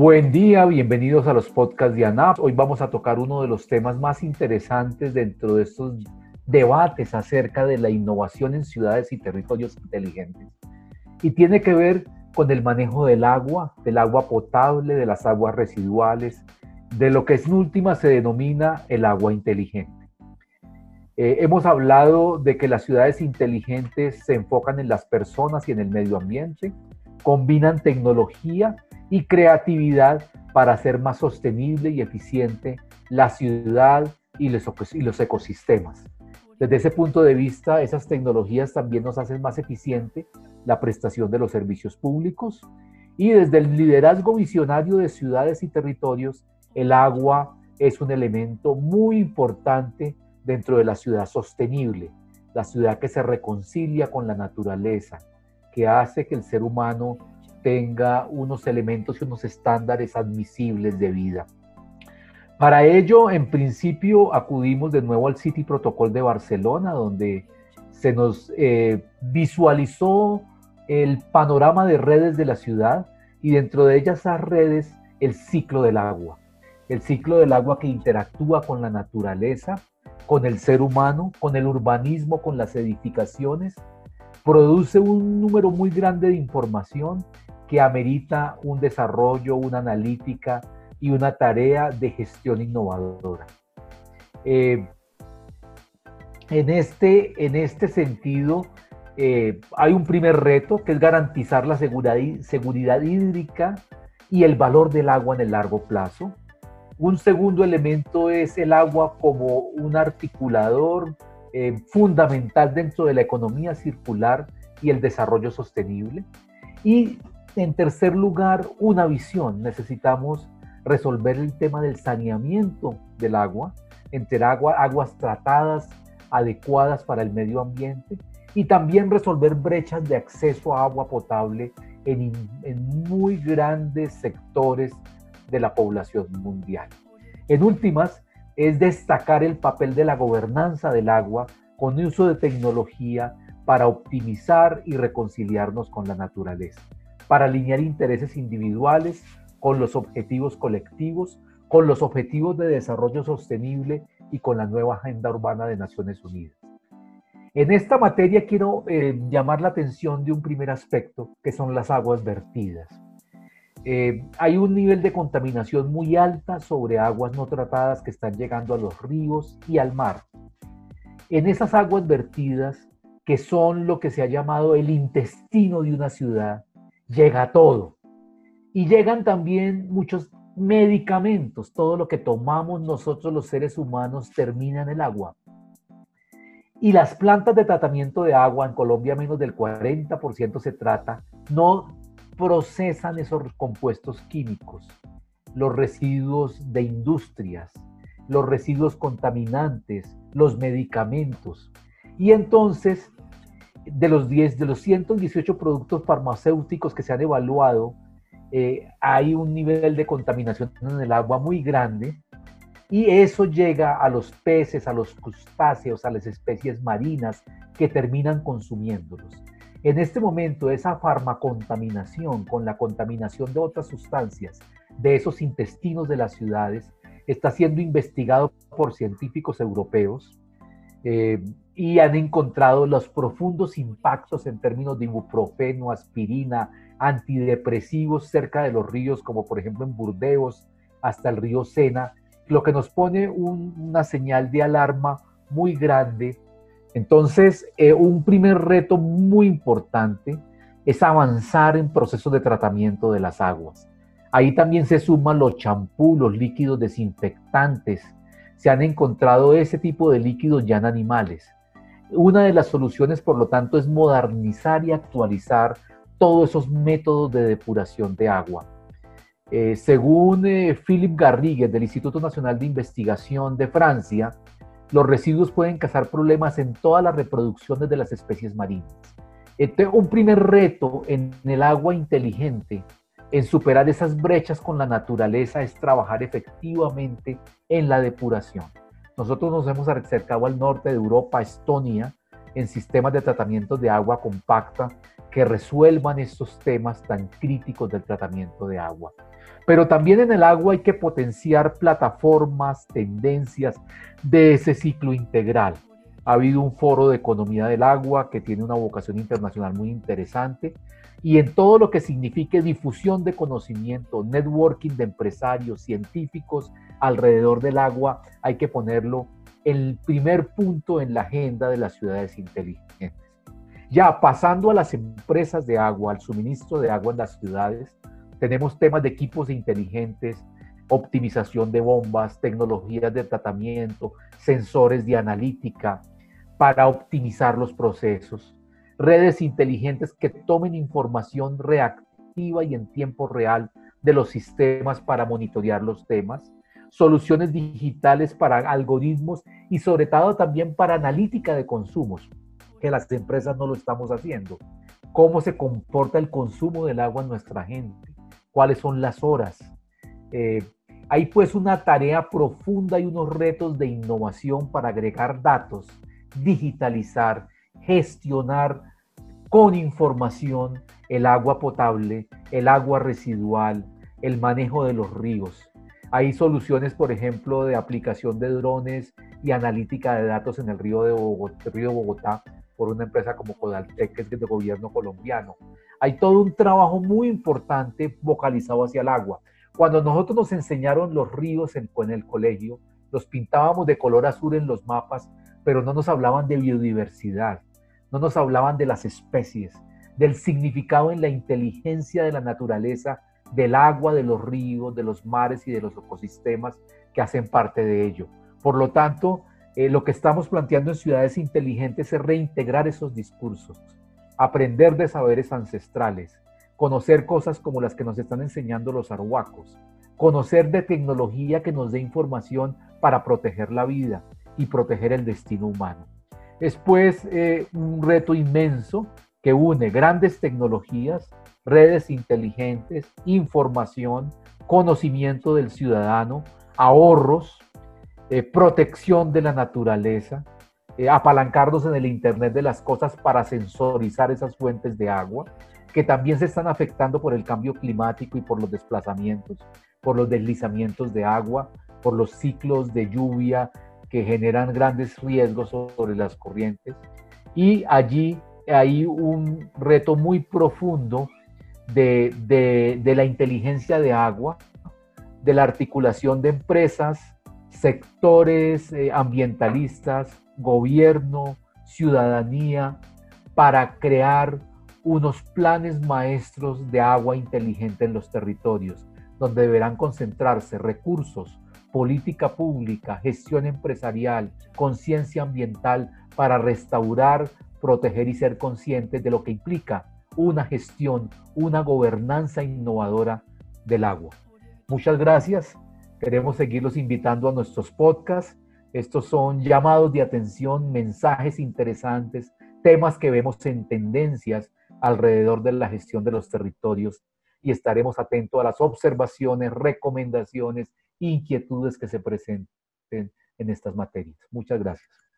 Buen día, bienvenidos a los podcasts de ANAP. Hoy vamos a tocar uno de los temas más interesantes dentro de estos debates acerca de la innovación en ciudades y territorios inteligentes. Y tiene que ver con el manejo del agua, del agua potable, de las aguas residuales, de lo que en última se denomina el agua inteligente. Eh, hemos hablado de que las ciudades inteligentes se enfocan en las personas y en el medio ambiente, combinan tecnología y creatividad para hacer más sostenible y eficiente la ciudad y los, ecosistemas. Desde ese punto de vista, esas tecnologías también nos hacen más eficiente la prestación de los servicios públicos y desde el liderazgo visionario de ciudades y territorios, el agua es un elemento muy importante dentro de la ciudad sostenible, la ciudad que se reconcilia con la naturaleza, que hace que el ser humano tenga unos elementos y unos estándares admisibles de vida. Para ello, en principio, acudimos de nuevo al City Protocol de Barcelona, donde se nos eh, visualizó el panorama de redes de la ciudad y dentro de ellas esas redes el ciclo del agua. El ciclo del agua que interactúa con la naturaleza, con el ser humano, con el urbanismo, con las edificaciones, produce un número muy grande de información que amerita un desarrollo, una analítica y una tarea de gestión innovadora. Eh, en, este, en este sentido, eh, hay un primer reto que es garantizar la seguridad, seguridad hídrica y el valor del agua en el largo plazo. Un segundo elemento es el agua como un articulador eh, fundamental dentro de la economía circular y el desarrollo sostenible. Y en tercer lugar, una visión. Necesitamos resolver el tema del saneamiento del agua, entre agua, aguas tratadas adecuadas para el medio ambiente y también resolver brechas de acceso a agua potable en, en muy grandes sectores de la población mundial. En últimas, es destacar el papel de la gobernanza del agua con uso de tecnología para optimizar y reconciliarnos con la naturaleza para alinear intereses individuales con los objetivos colectivos, con los objetivos de desarrollo sostenible y con la nueva Agenda Urbana de Naciones Unidas. En esta materia quiero eh, llamar la atención de un primer aspecto, que son las aguas vertidas. Eh, hay un nivel de contaminación muy alta sobre aguas no tratadas que están llegando a los ríos y al mar. En esas aguas vertidas, que son lo que se ha llamado el intestino de una ciudad, llega todo. Y llegan también muchos medicamentos, todo lo que tomamos nosotros los seres humanos termina en el agua. Y las plantas de tratamiento de agua, en Colombia menos del 40% se trata, no procesan esos compuestos químicos, los residuos de industrias, los residuos contaminantes, los medicamentos. Y entonces de los 10, de los 118 productos farmacéuticos que se han evaluado, eh, hay un nivel de contaminación en el agua muy grande y eso llega a los peces, a los crustáceos, a las especies marinas que terminan consumiéndolos. En este momento, esa farmacontaminación con la contaminación de otras sustancias de esos intestinos de las ciudades está siendo investigado por científicos europeos eh, y han encontrado los profundos impactos en términos de ibuprofeno, aspirina, antidepresivos cerca de los ríos, como por ejemplo en Burdeos, hasta el río Sena, lo que nos pone una señal de alarma muy grande. Entonces, eh, un primer reto muy importante es avanzar en procesos de tratamiento de las aguas. Ahí también se suman los champús, los líquidos desinfectantes. Se han encontrado ese tipo de líquidos ya en animales. Una de las soluciones, por lo tanto, es modernizar y actualizar todos esos métodos de depuración de agua. Eh, según eh, Philip Garrigues del Instituto Nacional de Investigación de Francia, los residuos pueden causar problemas en todas las reproducciones de las especies marinas. Este, un primer reto en el agua inteligente, en superar esas brechas con la naturaleza, es trabajar efectivamente en la depuración. Nosotros nos hemos acercado al norte de Europa, Estonia, en sistemas de tratamiento de agua compacta que resuelvan estos temas tan críticos del tratamiento de agua. Pero también en el agua hay que potenciar plataformas, tendencias de ese ciclo integral. Ha habido un foro de economía del agua que tiene una vocación internacional muy interesante y en todo lo que signifique difusión de conocimiento, networking de empresarios, científicos alrededor del agua, hay que ponerlo el primer punto en la agenda de las ciudades inteligentes. Ya pasando a las empresas de agua, al suministro de agua en las ciudades, tenemos temas de equipos inteligentes, optimización de bombas, tecnologías de tratamiento, sensores de analítica para optimizar los procesos, redes inteligentes que tomen información reactiva y en tiempo real de los sistemas para monitorear los temas, soluciones digitales para algoritmos y sobre todo también para analítica de consumos, que las empresas no lo estamos haciendo. Cómo se comporta el consumo del agua en nuestra gente, cuáles son las horas. Eh, hay pues una tarea profunda y unos retos de innovación para agregar datos, digitalizar, gestionar con información el agua potable, el agua residual, el manejo de los ríos. Hay soluciones, por ejemplo, de aplicación de drones y analítica de datos en el río de Bogotá, por una empresa como Codaltec, que es del gobierno colombiano. Hay todo un trabajo muy importante vocalizado hacia el agua. Cuando nosotros nos enseñaron los ríos en el colegio, los pintábamos de color azul en los mapas, pero no nos hablaban de biodiversidad, no nos hablaban de las especies, del significado en la inteligencia de la naturaleza del agua, de los ríos, de los mares y de los ecosistemas que hacen parte de ello. Por lo tanto, eh, lo que estamos planteando en ciudades inteligentes es reintegrar esos discursos, aprender de saberes ancestrales, conocer cosas como las que nos están enseñando los arhuacos, conocer de tecnología que nos dé información para proteger la vida y proteger el destino humano. Después, eh, un reto inmenso que une grandes tecnologías redes inteligentes, información, conocimiento del ciudadano, ahorros, eh, protección de la naturaleza, eh, apalancarnos en el Internet de las cosas para sensorizar esas fuentes de agua, que también se están afectando por el cambio climático y por los desplazamientos, por los deslizamientos de agua, por los ciclos de lluvia que generan grandes riesgos sobre las corrientes. Y allí hay un reto muy profundo de, la inteligencia de agua, de la articulación de empresas, sectores eh, ambientalistas, gobierno, ciudadanía, para crear unos planes maestros de agua inteligente en los territorios, donde deberán concentrarse recursos, política pública, gestión empresarial, conciencia ambiental para restaurar, proteger y ser conscientes de lo que implica una gestión, una gobernanza innovadora del agua. Muchas gracias. Queremos seguirlos invitando a nuestros podcasts. Estos son llamados de atención, mensajes interesantes, temas que vemos en tendencias alrededor de la gestión de los territorios y estaremos atentos a las observaciones, recomendaciones, inquietudes que se presenten en estas materias. Muchas gracias.